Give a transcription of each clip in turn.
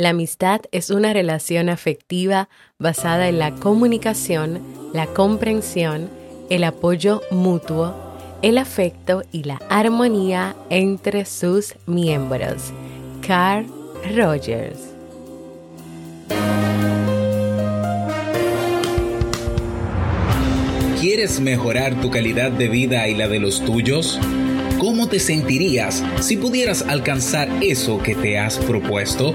La amistad es una relación afectiva basada en la comunicación, la comprensión, el apoyo mutuo, el afecto y la armonía entre sus miembros. Carl Rogers. ¿Quieres mejorar tu calidad de vida y la de los tuyos? ¿Cómo te sentirías si pudieras alcanzar eso que te has propuesto?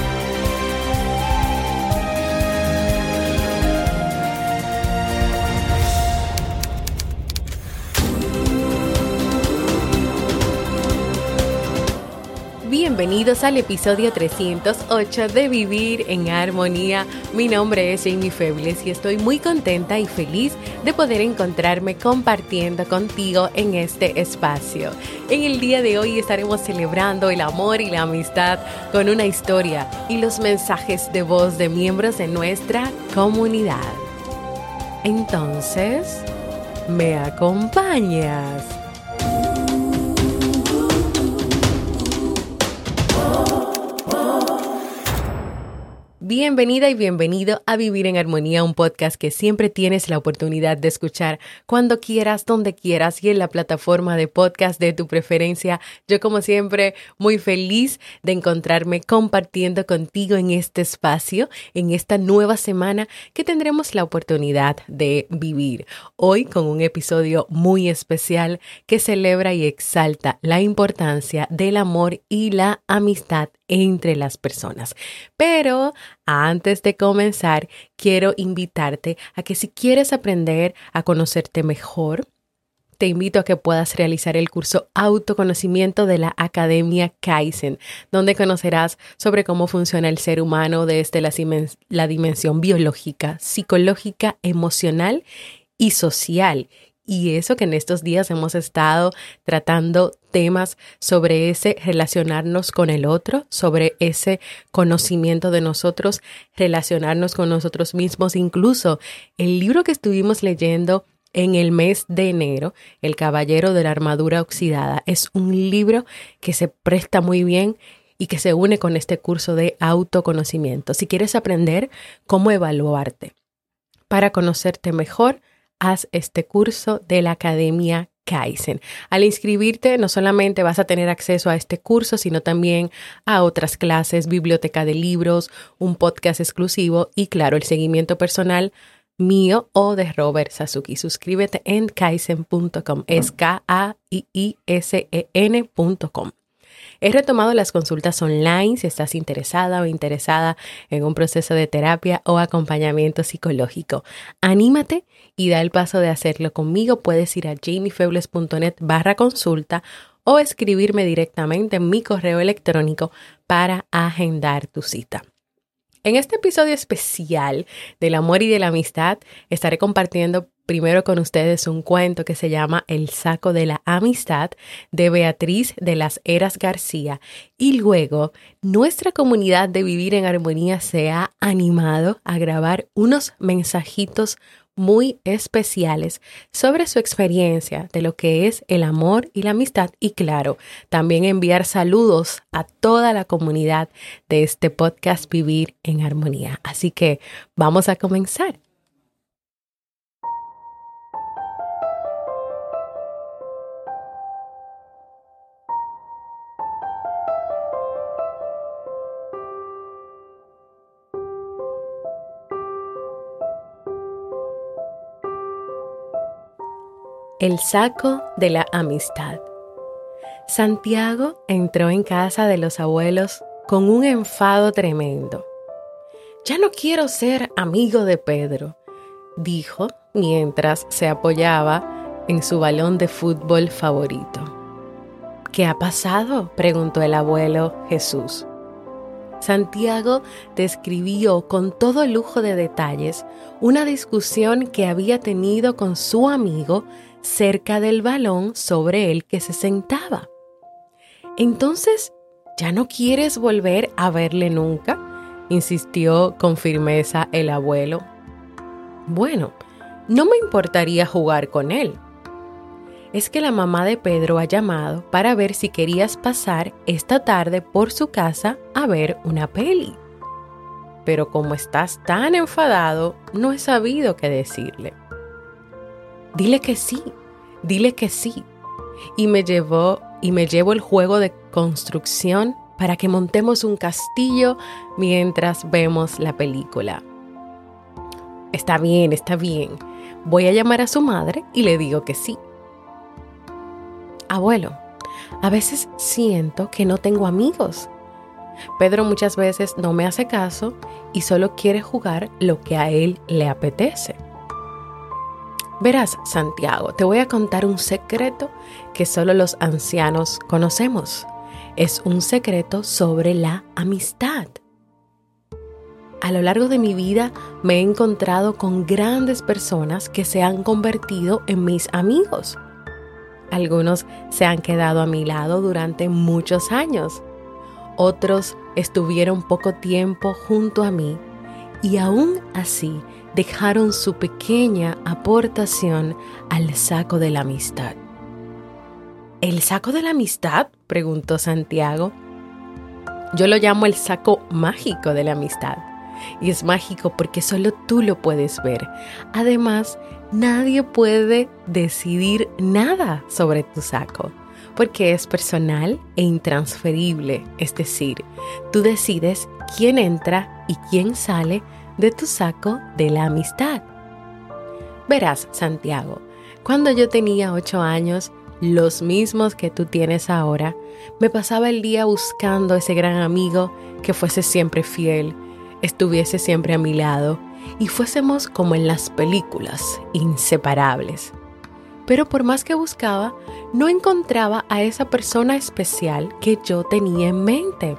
Bienvenidos al episodio 308 de Vivir en Armonía. Mi nombre es Jamie Febles y estoy muy contenta y feliz de poder encontrarme compartiendo contigo en este espacio. En el día de hoy estaremos celebrando el amor y la amistad con una historia y los mensajes de voz de miembros de nuestra comunidad. Entonces, ¿me acompañas? Bienvenida y bienvenido a Vivir en Armonía, un podcast que siempre tienes la oportunidad de escuchar cuando quieras, donde quieras y en la plataforma de podcast de tu preferencia. Yo como siempre muy feliz de encontrarme compartiendo contigo en este espacio, en esta nueva semana que tendremos la oportunidad de vivir. Hoy con un episodio muy especial que celebra y exalta la importancia del amor y la amistad entre las personas. Pero antes de comenzar, quiero invitarte a que si quieres aprender a conocerte mejor, te invito a que puedas realizar el curso Autoconocimiento de la Academia Kaizen, donde conocerás sobre cómo funciona el ser humano desde la, dimensión biológica, psicológica, emocional y social. Y eso que en estos días hemos estado tratando temas sobre ese relacionarnos con el otro, sobre ese conocimiento de nosotros, relacionarnos con nosotros mismos. Incluso el libro que estuvimos leyendo en el mes de enero, El Caballero de la Armadura Oxidada, es un libro que se presta muy bien y que se une con este curso de autoconocimiento. Si quieres aprender cómo evaluarte para conocerte mejor, haz este curso de la Academia Kaizen. Al inscribirte, no solamente vas a tener acceso a este curso, sino también a otras clases, biblioteca de libros, un podcast exclusivo y, claro, el seguimiento personal mío o de Robert Sasuki. Suscríbete en kaizen.com. Es K-A-I-I-S-E-N.com. He retomado las consultas online si estás interesada o interesada en un proceso de terapia o acompañamiento psicológico. Anímate y da el paso de hacerlo conmigo. Puedes ir a jamiefebles.net barra consulta o escribirme directamente en mi correo electrónico para agendar tu cita. En este episodio especial del amor y de la amistad estaré compartiendo primero con ustedes un cuento que se llama El saco de la amistad de Beatriz de las Heras García y luego nuestra comunidad de Vivir en Armonía se ha animado a grabar unos mensajitos muy especiales sobre su experiencia de lo que es el amor y la amistad y claro, también enviar saludos a toda la comunidad de este podcast Vivir en Armonía. Así que vamos a comenzar. El saco de la amistad. Santiago entró en casa de los abuelos con un enfado tremendo. Ya no quiero ser amigo de Pedro, dijo mientras se apoyaba en su balón de fútbol favorito. ¿Qué ha pasado? preguntó el abuelo Jesús. Santiago describió con todo lujo de detalles una discusión que había tenido con su amigo cerca del balón sobre el que se sentaba. Entonces, ¿ya no quieres volver a verle nunca? insistió con firmeza el abuelo. Bueno, no me importaría jugar con él. Es que la mamá de Pedro ha llamado para ver si querías pasar esta tarde por su casa a ver una peli. Pero como estás tan enfadado, no he sabido qué decirle. Dile que sí, dile que sí. Y me llevó y me llevo el juego de construcción para que montemos un castillo mientras vemos la película. Está bien, está bien. Voy a llamar a su madre y le digo que sí. Abuelo, a veces siento que no tengo amigos. Pedro muchas veces no me hace caso y solo quiere jugar lo que a él le apetece. Verás, Santiago, te voy a contar un secreto que solo los ancianos conocemos. Es un secreto sobre la amistad. A lo largo de mi vida me he encontrado con grandes personas que se han convertido en mis amigos. Algunos se han quedado a mi lado durante muchos años. Otros estuvieron poco tiempo junto a mí y aún así dejaron su pequeña aportación al saco de la amistad. ¿El saco de la amistad? preguntó Santiago. Yo lo llamo el saco mágico de la amistad. Y es mágico porque solo tú lo puedes ver. Además, nadie puede decidir nada sobre tu saco porque es personal e intransferible. Es decir, tú decides quién entra y quién sale de tu saco de la amistad. Verás, Santiago, cuando yo tenía ocho años, los mismos que tú tienes ahora, me pasaba el día buscando ese gran amigo que fuese siempre fiel, estuviese siempre a mi lado y fuésemos como en las películas, inseparables. Pero por más que buscaba, no encontraba a esa persona especial que yo tenía en mente.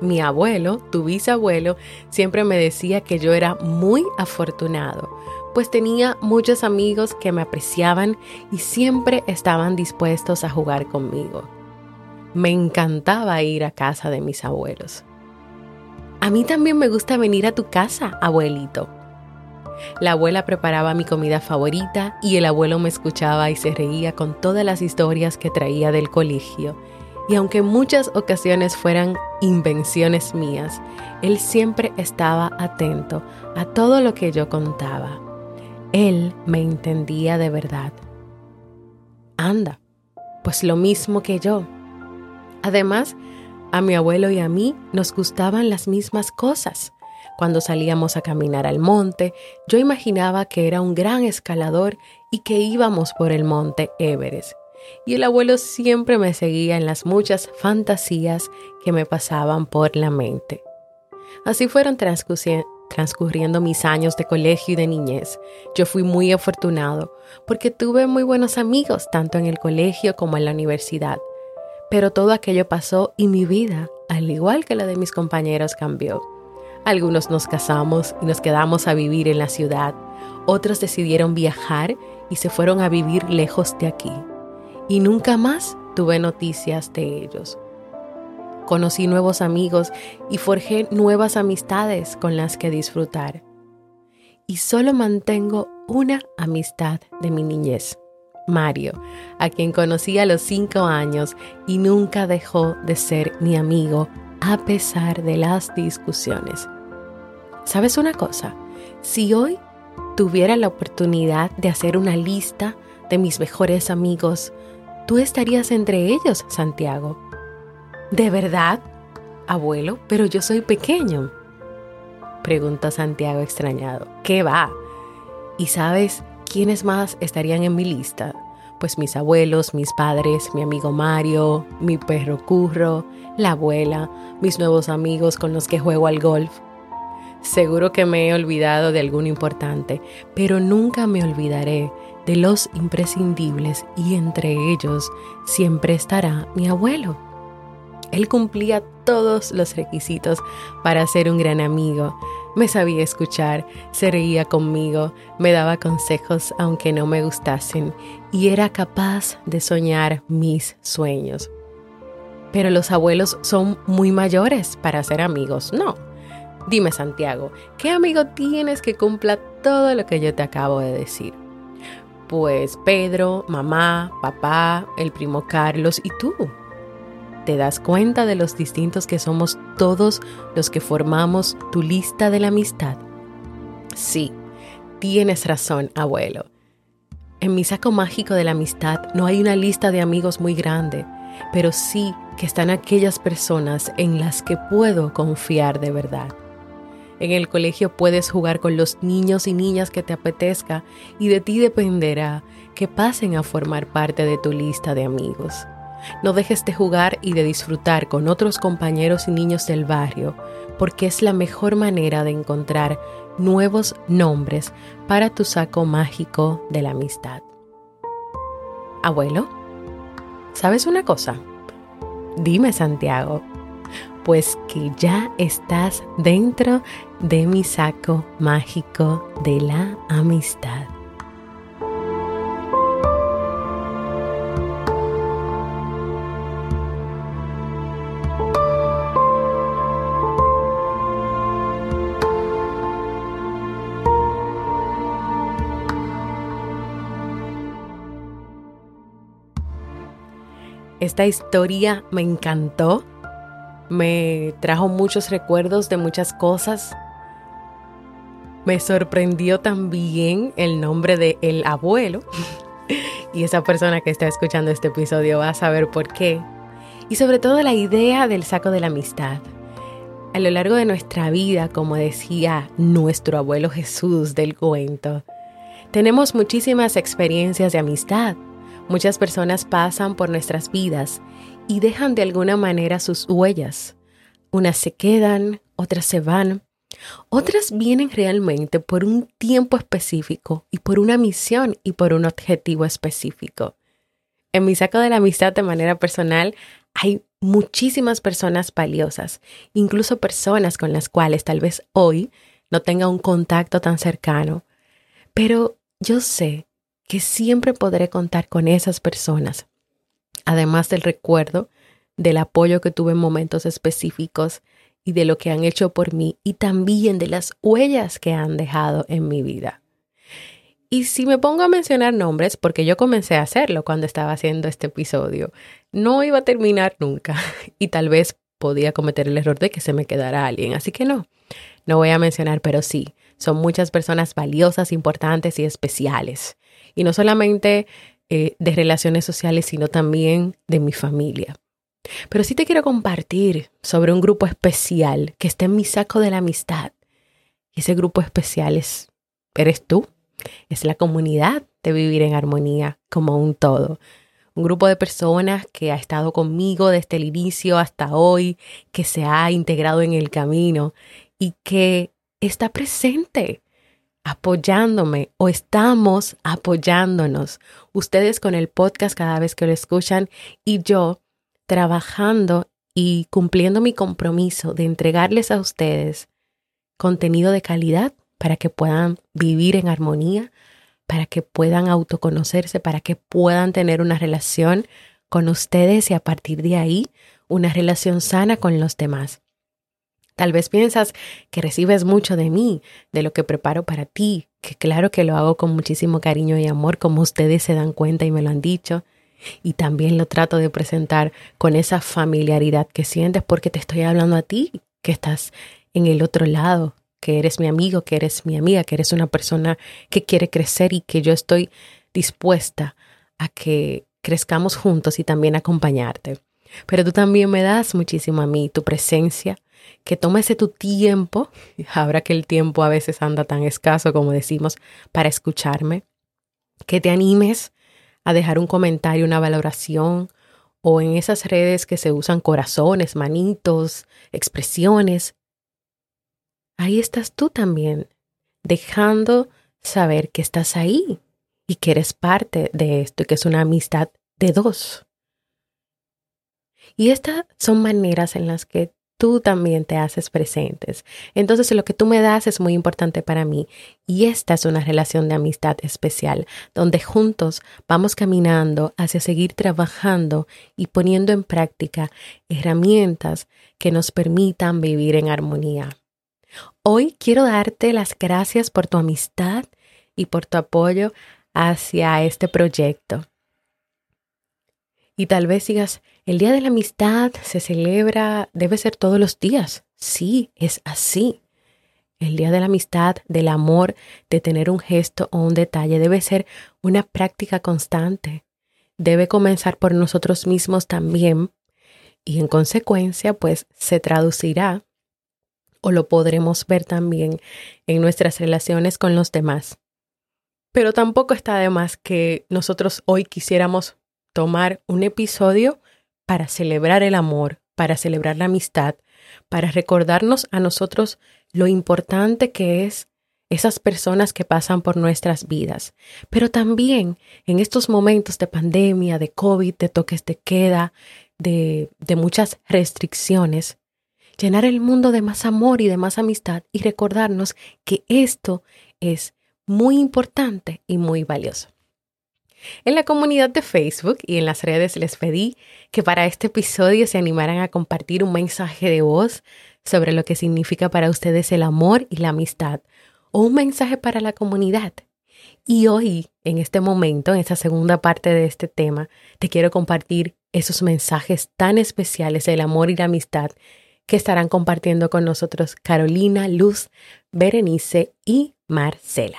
Mi abuelo, tu bisabuelo, siempre me decía que yo era muy afortunado, pues tenía muchos amigos que me apreciaban y siempre estaban dispuestos a jugar conmigo. Me encantaba ir a casa de mis abuelos. A mí también me gusta venir a tu casa, abuelito. La abuela preparaba mi comida favorita y el abuelo me escuchaba y se reía con todas las historias que traía del colegio y aunque muchas ocasiones fueran invenciones mías, él siempre estaba atento a todo lo que yo contaba. Él me entendía de verdad. Anda, pues lo mismo que yo. Además, a mi abuelo y a mí nos gustaban las mismas cosas. Cuando salíamos a caminar al monte, yo imaginaba que era un gran escalador y que íbamos por el monte Everest y el abuelo siempre me seguía en las muchas fantasías que me pasaban por la mente. Así fueron transcurriendo mis años de colegio y de niñez. Yo fui muy afortunado porque tuve muy buenos amigos tanto en el colegio como en la universidad. Pero todo aquello pasó y mi vida, al igual que la de mis compañeros, cambió. Algunos nos casamos y nos quedamos a vivir en la ciudad. Otros decidieron viajar y se fueron a vivir lejos de aquí y nunca más tuve noticias de ellos. Conocí nuevos amigos y forjé nuevas amistades con las que disfrutar. Y solo mantengo una amistad de mi niñez, Mario, a quien conocí a los cinco años y nunca dejó de ser mi amigo a pesar de las discusiones. ¿Sabes una cosa? Si hoy tuviera la oportunidad de hacer una lista de mis mejores amigos, tú estarías entre ellos, Santiago. ¿De verdad, abuelo? Pero yo soy pequeño. Preguntó Santiago extrañado. ¿Qué va? ¿Y sabes quiénes más estarían en mi lista? pues mis abuelos, mis padres, mi amigo Mario, mi perro Curro, la abuela, mis nuevos amigos con los que juego al golf. Seguro que me he olvidado de algún importante, pero nunca me olvidaré de los imprescindibles y entre ellos siempre estará mi abuelo. Él cumplía todos los requisitos para ser un gran amigo. Me sabía escuchar, se reía conmigo, me daba consejos aunque no me gustasen y era capaz de soñar mis sueños. Pero los abuelos son muy mayores para ser amigos, no. Dime Santiago, ¿qué amigo tienes que cumpla todo lo que yo te acabo de decir? Pues Pedro, mamá, papá, el primo Carlos y tú te das cuenta de los distintos que somos todos los que formamos tu lista de la amistad? Sí, tienes razón, abuelo. En mi saco mágico de la amistad no hay una lista de amigos muy grande, pero sí que están aquellas personas en las que puedo confiar de verdad. En el colegio puedes jugar con los niños y niñas que te apetezca y de ti dependerá que pasen a formar parte de tu lista de amigos. No dejes de jugar y de disfrutar con otros compañeros y niños del barrio, porque es la mejor manera de encontrar nuevos nombres para tu saco mágico de la amistad. Abuelo, ¿sabes una cosa? Dime, Santiago, pues que ya estás dentro de mi saco mágico de la amistad. Esta historia me encantó, me trajo muchos recuerdos de muchas cosas. Me sorprendió también el nombre de el abuelo. y esa persona que está escuchando este episodio va a saber por qué. Y sobre todo la idea del saco de la amistad. A lo largo de nuestra vida, como decía nuestro abuelo Jesús del cuento, tenemos muchísimas experiencias de amistad Muchas personas pasan por nuestras vidas y dejan de alguna manera sus huellas. Unas se quedan, otras se van, otras vienen realmente por un tiempo específico y por una misión y por un objetivo específico. En mi saco de la amistad de manera personal hay muchísimas personas valiosas, incluso personas con las cuales tal vez hoy no tenga un contacto tan cercano, pero yo sé que siempre podré contar con esas personas, además del recuerdo del apoyo que tuve en momentos específicos y de lo que han hecho por mí y también de las huellas que han dejado en mi vida. Y si me pongo a mencionar nombres, porque yo comencé a hacerlo cuando estaba haciendo este episodio, no iba a terminar nunca y tal vez podía cometer el error de que se me quedara alguien. Así que no, no voy a mencionar, pero sí, son muchas personas valiosas, importantes y especiales y no solamente eh, de relaciones sociales, sino también de mi familia. Pero sí te quiero compartir sobre un grupo especial que está en mi saco de la amistad. Ese grupo especial es, eres tú, es la comunidad de vivir en armonía como un todo. Un grupo de personas que ha estado conmigo desde el inicio hasta hoy, que se ha integrado en el camino y que está presente apoyándome o estamos apoyándonos. Ustedes con el podcast cada vez que lo escuchan y yo trabajando y cumpliendo mi compromiso de entregarles a ustedes contenido de calidad para que puedan vivir en armonía, para que puedan autoconocerse, para que puedan tener una relación con ustedes y a partir de ahí una relación sana con los demás. Tal vez piensas que recibes mucho de mí, de lo que preparo para ti, que claro que lo hago con muchísimo cariño y amor, como ustedes se dan cuenta y me lo han dicho. Y también lo trato de presentar con esa familiaridad que sientes porque te estoy hablando a ti, que estás en el otro lado, que eres mi amigo, que eres mi amiga, que eres una persona que quiere crecer y que yo estoy dispuesta a que crezcamos juntos y también acompañarte. Pero tú también me das muchísimo a mí, tu presencia, que tomes tu tiempo, ahora que el tiempo a veces anda tan escaso como decimos, para escucharme, que te animes a dejar un comentario, una valoración, o en esas redes que se usan corazones, manitos, expresiones. Ahí estás tú también, dejando saber que estás ahí y que eres parte de esto y que es una amistad de dos. Y estas son maneras en las que tú también te haces presentes. Entonces lo que tú me das es muy importante para mí y esta es una relación de amistad especial donde juntos vamos caminando hacia seguir trabajando y poniendo en práctica herramientas que nos permitan vivir en armonía. Hoy quiero darte las gracias por tu amistad y por tu apoyo hacia este proyecto. Y tal vez digas, el Día de la Amistad se celebra, debe ser todos los días. Sí, es así. El Día de la Amistad, del amor, de tener un gesto o un detalle, debe ser una práctica constante. Debe comenzar por nosotros mismos también y en consecuencia, pues se traducirá o lo podremos ver también en nuestras relaciones con los demás. Pero tampoco está de más que nosotros hoy quisiéramos tomar un episodio para celebrar el amor, para celebrar la amistad, para recordarnos a nosotros lo importante que es esas personas que pasan por nuestras vidas. Pero también en estos momentos de pandemia, de COVID, de toques de queda, de, de muchas restricciones, llenar el mundo de más amor y de más amistad y recordarnos que esto es muy importante y muy valioso. En la comunidad de Facebook y en las redes les pedí que para este episodio se animaran a compartir un mensaje de voz sobre lo que significa para ustedes el amor y la amistad o un mensaje para la comunidad. Y hoy, en este momento, en esta segunda parte de este tema, te quiero compartir esos mensajes tan especiales del amor y la amistad que estarán compartiendo con nosotros Carolina, Luz, Berenice y Marcela.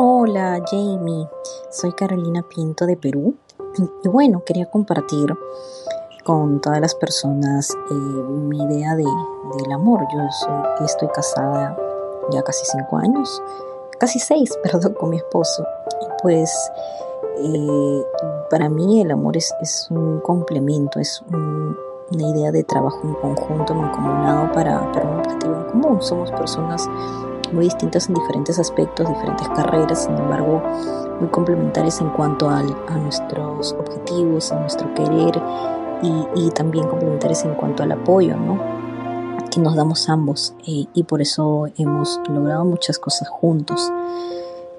Hola Jamie, soy Carolina Pinto de Perú y bueno, quería compartir con todas las personas eh, mi idea de, del amor. Yo estoy casada ya casi cinco años, casi seis, perdón, con mi esposo. Y pues eh, para mí el amor es, es un complemento, es una idea de trabajo en conjunto, mancomunado para, para un objetivo en común. Somos personas muy distintas en diferentes aspectos, diferentes carreras, sin embargo muy complementarias en cuanto a nuestros objetivos, a nuestro querer y, también complementarias en cuanto al apoyo, ¿no? que nos damos ambos eh, y por eso hemos logrado muchas cosas juntos.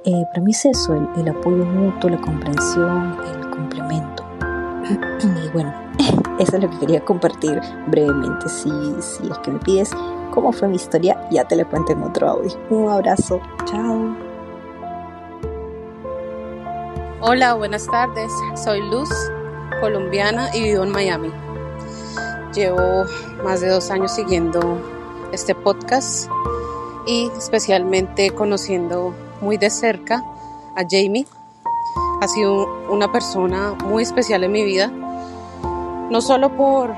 Eh, para mí es eso, el, apoyo mutuo, la comprensión, el complemento. y bueno, eso es lo que quería compartir brevemente. Si, si es que me pides cómo fue mi historia, ya te la cuento en otro audio. Un abrazo, chao. Hola, buenas tardes. Soy Luz, colombiana y vivo en Miami. Llevo más de dos años siguiendo este podcast y especialmente conociendo muy de cerca a Jamie. Ha sido una persona muy especial en mi vida, no solo por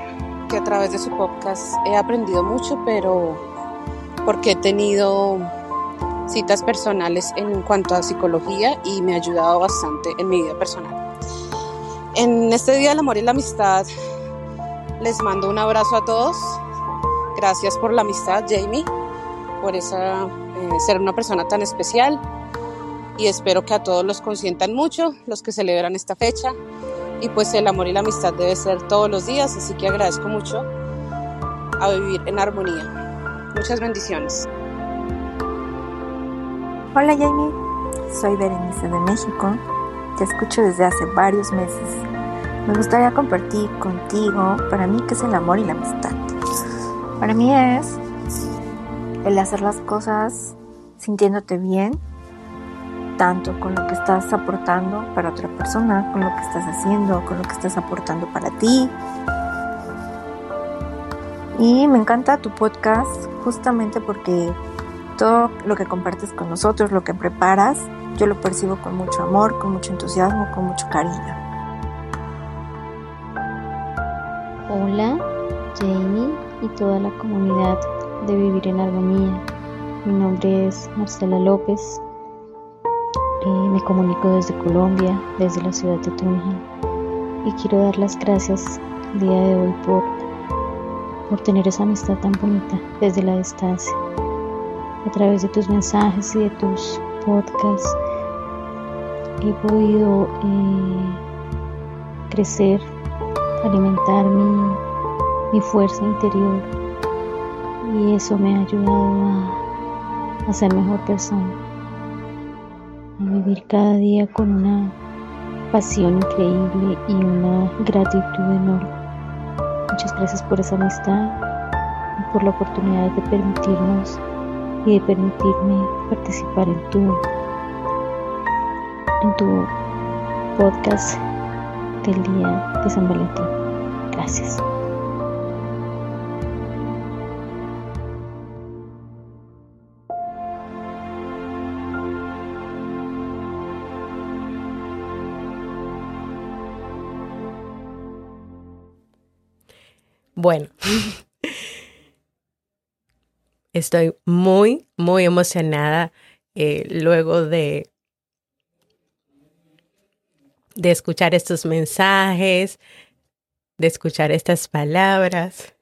a través de su podcast he aprendido mucho, pero porque he tenido citas personales en cuanto a psicología y me ha ayudado bastante en mi vida personal. En este Día del Amor y la Amistad les mando un abrazo a todos. Gracias por la amistad, Jamie, por esa, eh, ser una persona tan especial y espero que a todos los consientan mucho, los que celebran esta fecha y pues el amor y la amistad debe ser todos los días, así que agradezco mucho a vivir en armonía. Muchas bendiciones. Hola Jamie, soy Berenice de México, te escucho desde hace varios meses. Me gustaría compartir contigo para mí qué es el amor y la amistad. Para mí es el hacer las cosas sintiéndote bien tanto con lo que estás aportando para otra persona, con lo que estás haciendo, con lo que estás aportando para ti. Y me encanta tu podcast justamente porque todo lo que compartes con nosotros, lo que preparas, yo lo percibo con mucho amor, con mucho entusiasmo, con mucho cariño. Hola, Jamie, y toda la comunidad de Vivir en Armonía. Mi nombre es Marcela López. Me comunico desde Colombia, desde la ciudad de Tunja. Y quiero dar las gracias el día de hoy por, por tener esa amistad tan bonita desde la distancia. A través de tus mensajes y de tus podcasts he podido eh, crecer, alimentar mi, mi fuerza interior y eso me ha ayudado a, a ser mejor persona, cada día con una pasión increíble y una gratitud enorme. Muchas gracias por esa amistad y por la oportunidad de permitirnos y de permitirme participar en tu en tu podcast del día de San Valentín. Gracias. Bueno, estoy muy, muy emocionada eh, luego de, de escuchar estos mensajes, de escuchar estas palabras.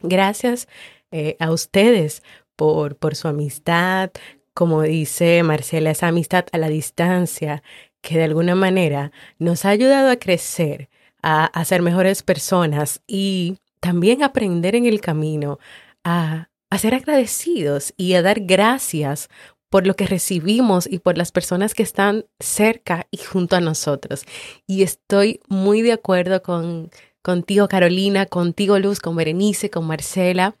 Gracias eh, a ustedes por, por su amistad. Como dice Marcela, esa amistad a la distancia que de alguna manera nos ha ayudado a crecer, a, a ser mejores personas y también aprender en el camino a, ser agradecidos y a dar gracias por lo que recibimos y por las personas que están cerca y junto a nosotros. Y estoy muy de acuerdo con contigo, Carolina, contigo, Luz, con Berenice, con Marcela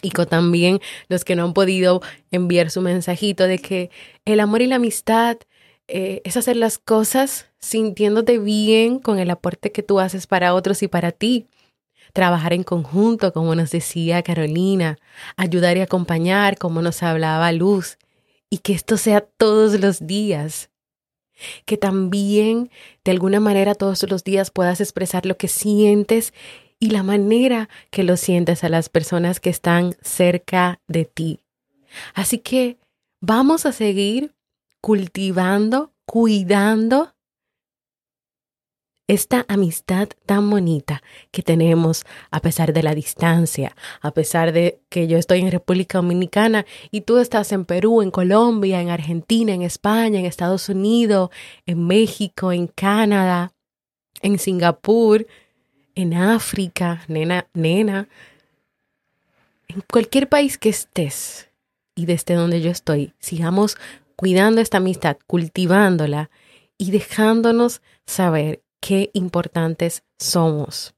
y con también los que no han podido enviar su mensajito de que el amor y la amistad eh, es hacer las cosas sintiéndote bien con el aporte que tú haces para otros y para ti. Trabajar en conjunto, como nos decía Carolina, ayudar y acompañar, como nos hablaba Luz, y que esto sea todos los días. Que también, de alguna manera, todos los días puedas expresar lo que sientes y la manera que lo sientes a las personas que están cerca de ti. Así que vamos a seguir cultivando, cuidando esta amistad tan bonita que tenemos a pesar de la distancia, a pesar de que yo estoy en República Dominicana y tú estás en Perú, en Colombia, en Argentina, en España, en Estados Unidos, en México, en Canadá, en Singapur, en África, nena, nena, en cualquier país que estés y desde donde yo estoy, sigamos cuidando esta amistad, cultivándola y dejándonos saber qué importantes somos.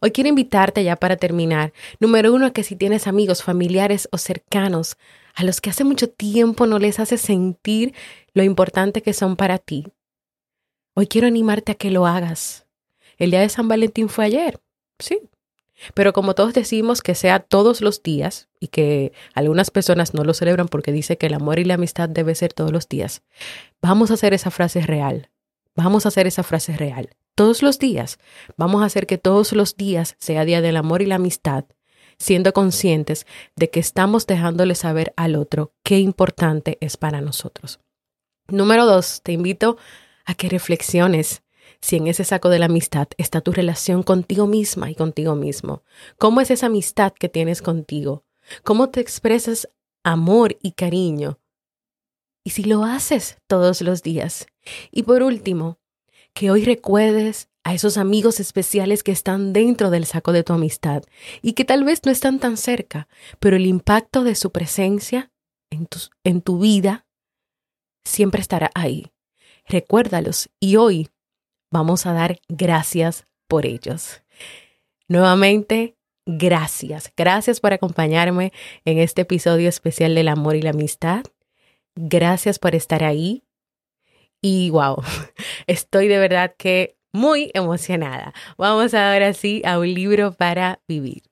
Hoy quiero invitarte ya para terminar, número uno, que si tienes amigos, familiares o cercanos a los que hace mucho tiempo no les hace sentir lo importante que son para ti, hoy quiero animarte a que lo hagas. El día de San Valentín fue ayer, sí, pero como todos decimos que sea todos los días y que algunas personas no lo celebran porque dice que el amor y la amistad debe ser todos los días, vamos a hacer esa frase real. Vamos a hacer esa frase real. Todos los días. Vamos a hacer que todos los días sea día del amor y la amistad, siendo conscientes de que estamos dejándole saber al otro qué importante es para nosotros. Número dos, te invito a que reflexiones si en ese saco de la amistad está tu relación contigo misma y contigo mismo. ¿Cómo es esa amistad que tienes contigo? ¿Cómo te expresas amor y cariño? Y si lo haces todos los días. Y por último, que hoy recuerdes a esos amigos especiales que están dentro del saco de tu amistad y que tal vez no están tan cerca, pero el impacto de su presencia en tu, en tu vida siempre estará ahí. Recuérdalos y hoy vamos a dar gracias por ellos. Nuevamente, gracias. Gracias por acompañarme en este episodio especial del amor y la amistad. Gracias por estar ahí. Y wow, estoy de verdad que muy emocionada. Vamos ahora sí a un libro para vivir.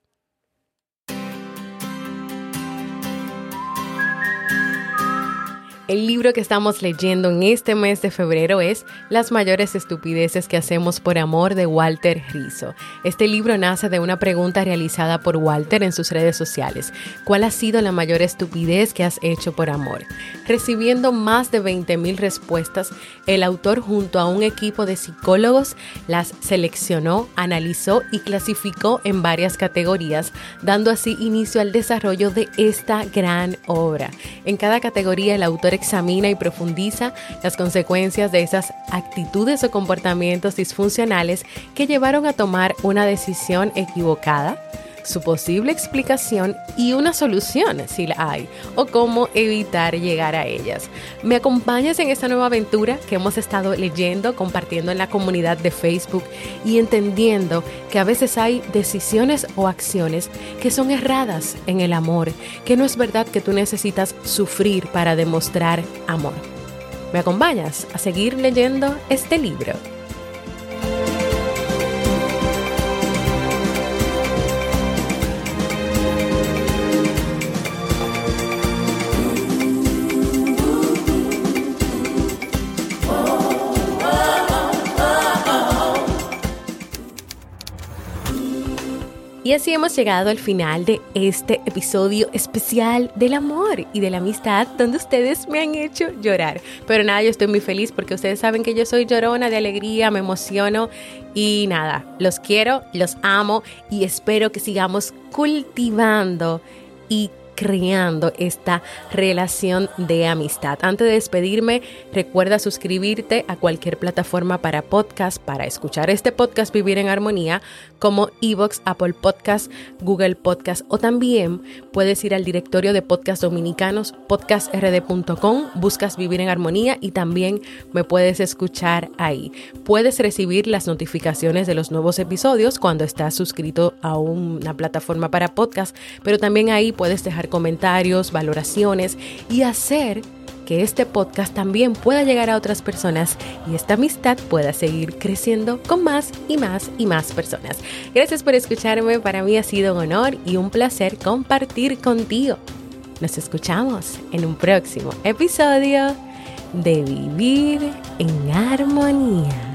El libro que estamos leyendo en este mes de febrero es Las mayores estupideces que hacemos por amor de Walter Rizzo. Este libro nace de una pregunta realizada por Walter en sus redes sociales. ¿Cuál ha sido la mayor estupidez que has hecho por amor? Recibiendo más de 20.000 respuestas, el autor junto a un equipo de psicólogos las seleccionó, analizó y clasificó en varias categorías, dando así inicio al desarrollo de esta gran obra. En cada categoría el examina y profundiza las consecuencias de esas actitudes o comportamientos disfuncionales que llevaron a tomar una decisión equivocada su posible explicación y una solución si la hay o cómo evitar llegar a ellas. ¿Me acompañas en esta nueva aventura que hemos estado leyendo, compartiendo en la comunidad de Facebook y entendiendo que a veces hay decisiones o acciones que son erradas en el amor, que no es verdad que tú necesitas sufrir para demostrar amor? ¿Me acompañas a seguir leyendo este libro? Y así hemos llegado al final de este episodio especial del amor y de la amistad donde ustedes me han hecho llorar. Pero nada, yo estoy muy feliz porque ustedes saben que yo soy llorona de alegría, me emociono y nada, los quiero, los amo y espero que sigamos cultivando y creando esta relación de amistad. Antes de despedirme, recuerda suscribirte a cualquier plataforma para podcast, para escuchar este podcast Vivir en Armonía, como Evox, Apple Podcast, Google Podcast o también puedes ir al directorio de podcast dominicanos, podcastrd.com, buscas Vivir en Armonía y también me puedes escuchar ahí. Puedes recibir las notificaciones de los nuevos episodios cuando estás suscrito a una plataforma para podcast, pero también ahí puedes dejar comentarios, valoraciones y hacer que este podcast también pueda llegar a otras personas y esta amistad pueda seguir creciendo con más y más y más personas. Gracias por escucharme, para mí ha sido un honor y un placer compartir contigo. Nos escuchamos en un próximo episodio de Vivir en Armonía.